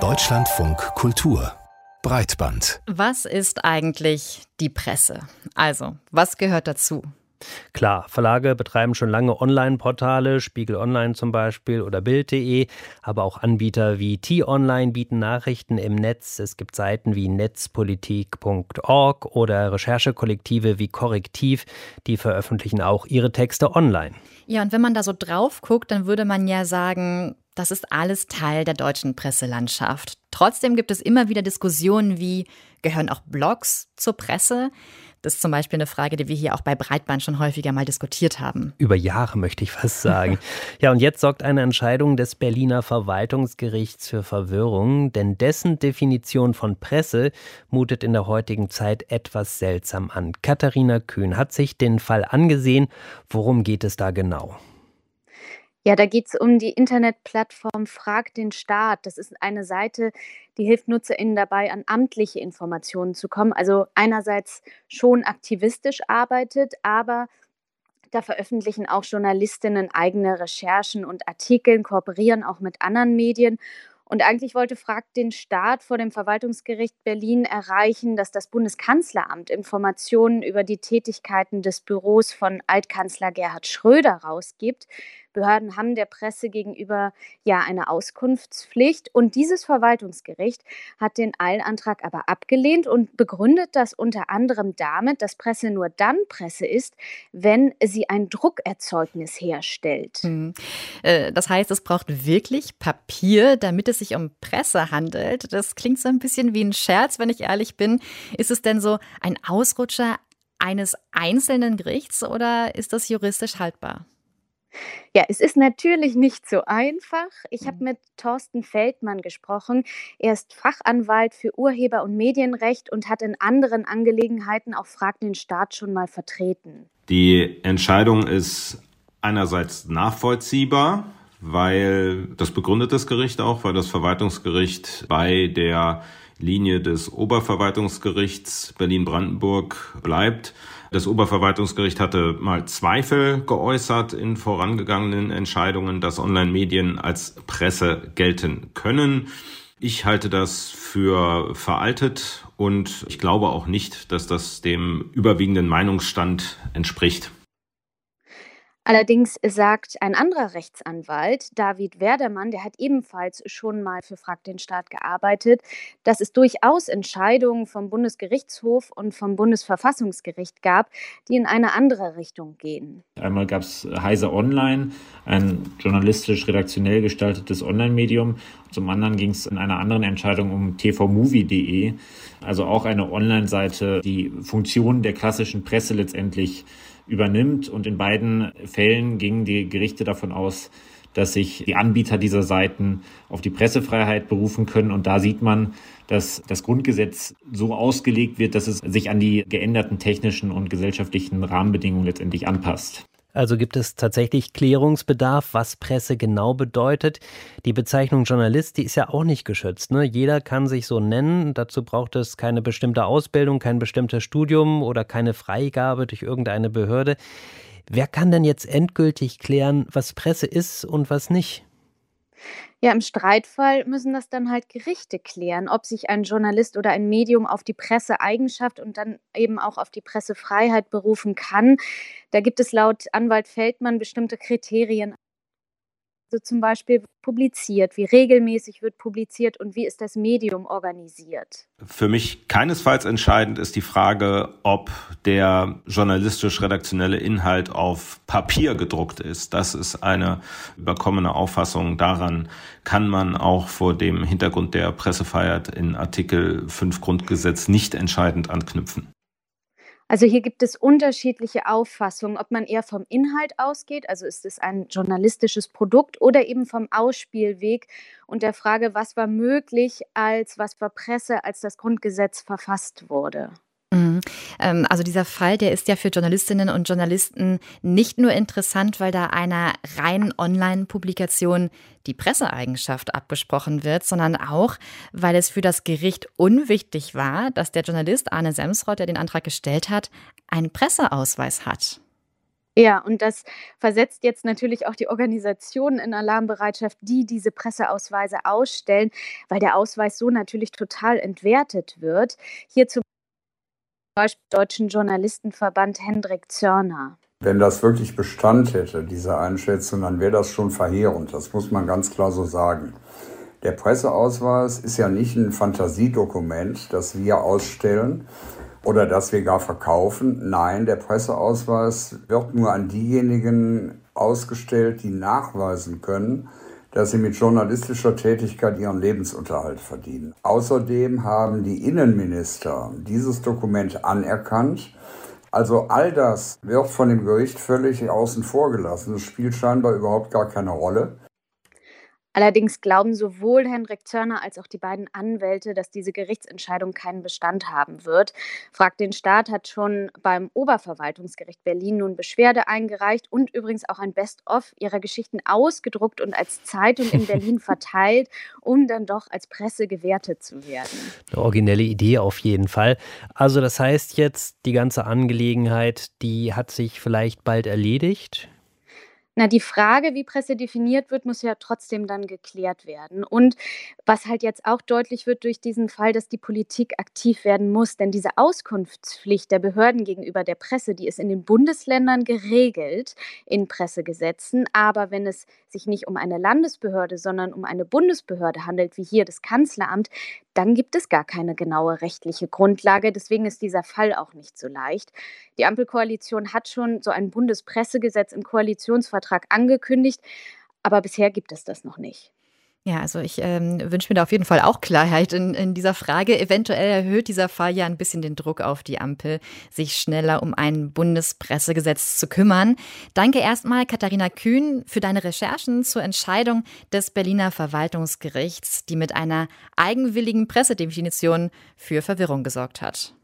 Deutschlandfunk Kultur Breitband. Was ist eigentlich die Presse? Also, was gehört dazu? Klar, Verlage betreiben schon lange Online-Portale, Spiegel Online zum Beispiel oder Bild.de, aber auch Anbieter wie T-Online bieten Nachrichten im Netz. Es gibt Seiten wie netzpolitik.org oder Recherchekollektive wie Korrektiv, die veröffentlichen auch ihre Texte online. Ja, und wenn man da so drauf guckt, dann würde man ja sagen, das ist alles Teil der deutschen Presselandschaft. Trotzdem gibt es immer wieder Diskussionen wie, gehören auch Blogs zur Presse? Das ist zum Beispiel eine Frage, die wir hier auch bei Breitband schon häufiger mal diskutiert haben. Über Jahre möchte ich fast sagen. ja, und jetzt sorgt eine Entscheidung des Berliner Verwaltungsgerichts für Verwirrung, denn dessen Definition von Presse mutet in der heutigen Zeit etwas seltsam an. Katharina Kühn hat sich den Fall angesehen. Worum geht es da genau? Ja, da geht es um die Internetplattform Frag den Staat. Das ist eine Seite, die hilft NutzerInnen dabei, an amtliche Informationen zu kommen. Also einerseits schon aktivistisch arbeitet, aber da veröffentlichen auch Journalistinnen eigene Recherchen und Artikel, kooperieren auch mit anderen Medien. Und eigentlich wollte Frag den Staat vor dem Verwaltungsgericht Berlin erreichen, dass das Bundeskanzleramt Informationen über die Tätigkeiten des Büros von Altkanzler Gerhard Schröder rausgibt. Behörden haben der Presse gegenüber ja eine Auskunftspflicht. Und dieses Verwaltungsgericht hat den Eilantrag aber abgelehnt und begründet das unter anderem damit, dass Presse nur dann Presse ist, wenn sie ein Druckerzeugnis herstellt. Hm. Das heißt, es braucht wirklich Papier, damit es sich um Presse handelt. Das klingt so ein bisschen wie ein Scherz, wenn ich ehrlich bin. Ist es denn so ein Ausrutscher eines einzelnen Gerichts oder ist das juristisch haltbar? Ja, es ist natürlich nicht so einfach. Ich habe mhm. mit Thorsten Feldmann gesprochen. Er ist Fachanwalt für Urheber- und Medienrecht und hat in anderen Angelegenheiten auch Frag den Staat schon mal vertreten. Die Entscheidung ist einerseits nachvollziehbar, weil das begründet das Gericht auch, weil das Verwaltungsgericht bei der Linie des Oberverwaltungsgerichts Berlin-Brandenburg bleibt. Das Oberverwaltungsgericht hatte mal Zweifel geäußert in vorangegangenen Entscheidungen, dass Online-Medien als Presse gelten können. Ich halte das für veraltet und ich glaube auch nicht, dass das dem überwiegenden Meinungsstand entspricht. Allerdings sagt ein anderer Rechtsanwalt, David Werdermann, der hat ebenfalls schon mal für Frag den Staat gearbeitet, dass es durchaus Entscheidungen vom Bundesgerichtshof und vom Bundesverfassungsgericht gab, die in eine andere Richtung gehen. Einmal gab es Heise Online, ein journalistisch-redaktionell gestaltetes Online-Medium. Zum anderen ging es in einer anderen Entscheidung um tvmovie.de, also auch eine Online-Seite, die Funktionen der klassischen Presse letztendlich übernimmt. Und in beiden Fällen gingen die Gerichte davon aus, dass sich die Anbieter dieser Seiten auf die Pressefreiheit berufen können. Und da sieht man, dass das Grundgesetz so ausgelegt wird, dass es sich an die geänderten technischen und gesellschaftlichen Rahmenbedingungen letztendlich anpasst. Also gibt es tatsächlich Klärungsbedarf, was Presse genau bedeutet. Die Bezeichnung Journalist, die ist ja auch nicht geschützt. Ne? Jeder kann sich so nennen. Dazu braucht es keine bestimmte Ausbildung, kein bestimmtes Studium oder keine Freigabe durch irgendeine Behörde. Wer kann denn jetzt endgültig klären, was Presse ist und was nicht? Ja, im Streitfall müssen das dann halt Gerichte klären, ob sich ein Journalist oder ein Medium auf die Presseeigenschaft und dann eben auch auf die Pressefreiheit berufen kann. Da gibt es laut Anwalt Feldmann bestimmte Kriterien so zum Beispiel publiziert? Wie regelmäßig wird publiziert und wie ist das Medium organisiert? Für mich keinesfalls entscheidend ist die Frage, ob der journalistisch-redaktionelle Inhalt auf Papier gedruckt ist. Das ist eine überkommene Auffassung. Daran kann man auch vor dem Hintergrund der Pressefreiheit in Artikel 5 Grundgesetz nicht entscheidend anknüpfen. Also hier gibt es unterschiedliche Auffassungen, ob man eher vom Inhalt ausgeht, also ist es ein journalistisches Produkt oder eben vom Ausspielweg und der Frage, was war möglich, als was war Presse, als das Grundgesetz verfasst wurde. Mhm. Ähm, also dieser Fall, der ist ja für Journalistinnen und Journalisten nicht nur interessant, weil da einer reinen Online-Publikation die Presseeigenschaft abgesprochen wird, sondern auch, weil es für das Gericht unwichtig war, dass der Journalist Arne Semsrott, der den Antrag gestellt hat, einen Presseausweis hat. Ja, und das versetzt jetzt natürlich auch die Organisationen in Alarmbereitschaft, die diese Presseausweise ausstellen, weil der Ausweis so natürlich total entwertet wird. Hier zum Beispiel Deutschen Journalistenverband Hendrik Zörner. Wenn das wirklich Bestand hätte, diese Einschätzung, dann wäre das schon verheerend. Das muss man ganz klar so sagen. Der Presseausweis ist ja nicht ein Fantasiedokument, das wir ausstellen, oder dass wir gar verkaufen. Nein, der Presseausweis wird nur an diejenigen ausgestellt, die nachweisen können, dass sie mit journalistischer Tätigkeit ihren Lebensunterhalt verdienen. Außerdem haben die Innenminister dieses Dokument anerkannt. Also all das wird von dem Gericht völlig außen vor gelassen. Es spielt scheinbar überhaupt gar keine Rolle. Allerdings glauben sowohl Henrik Zörner als auch die beiden Anwälte, dass diese Gerichtsentscheidung keinen Bestand haben wird. Fragt den Staat hat schon beim Oberverwaltungsgericht Berlin nun Beschwerde eingereicht und übrigens auch ein Best-of ihrer Geschichten ausgedruckt und als Zeitung in Berlin verteilt, um dann doch als Presse gewertet zu werden. Eine originelle Idee auf jeden Fall. Also das heißt jetzt, die ganze Angelegenheit, die hat sich vielleicht bald erledigt? Na, die Frage, wie Presse definiert wird, muss ja trotzdem dann geklärt werden. Und was halt jetzt auch deutlich wird durch diesen Fall, dass die Politik aktiv werden muss. Denn diese Auskunftspflicht der Behörden gegenüber der Presse, die ist in den Bundesländern geregelt in Pressegesetzen. Aber wenn es sich nicht um eine Landesbehörde, sondern um eine Bundesbehörde handelt, wie hier das Kanzleramt, dann gibt es gar keine genaue rechtliche Grundlage. Deswegen ist dieser Fall auch nicht so leicht. Die Ampelkoalition hat schon so ein Bundespressegesetz im Koalitionsvertrag angekündigt, aber bisher gibt es das noch nicht. Ja, also ich ähm, wünsche mir da auf jeden Fall auch Klarheit in, in dieser Frage. Eventuell erhöht dieser Fall ja ein bisschen den Druck auf die Ampel, sich schneller um ein Bundespressegesetz zu kümmern. Danke erstmal, Katharina Kühn, für deine Recherchen zur Entscheidung des Berliner Verwaltungsgerichts, die mit einer eigenwilligen Pressedefinition für Verwirrung gesorgt hat.